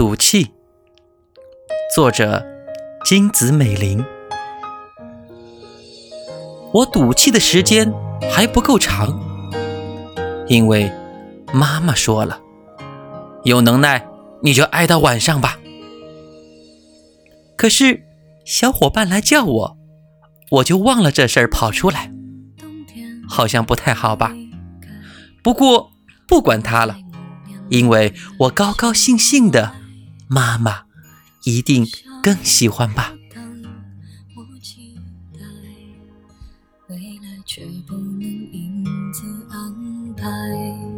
赌气，作者金子美玲。我赌气的时间还不够长，因为妈妈说了，有能耐你就挨到晚上吧。可是小伙伴来叫我，我就忘了这事儿跑出来，好像不太好吧。不过不管他了。因为我高高兴兴的，妈妈一定更喜欢吧。未来却不能因此安排。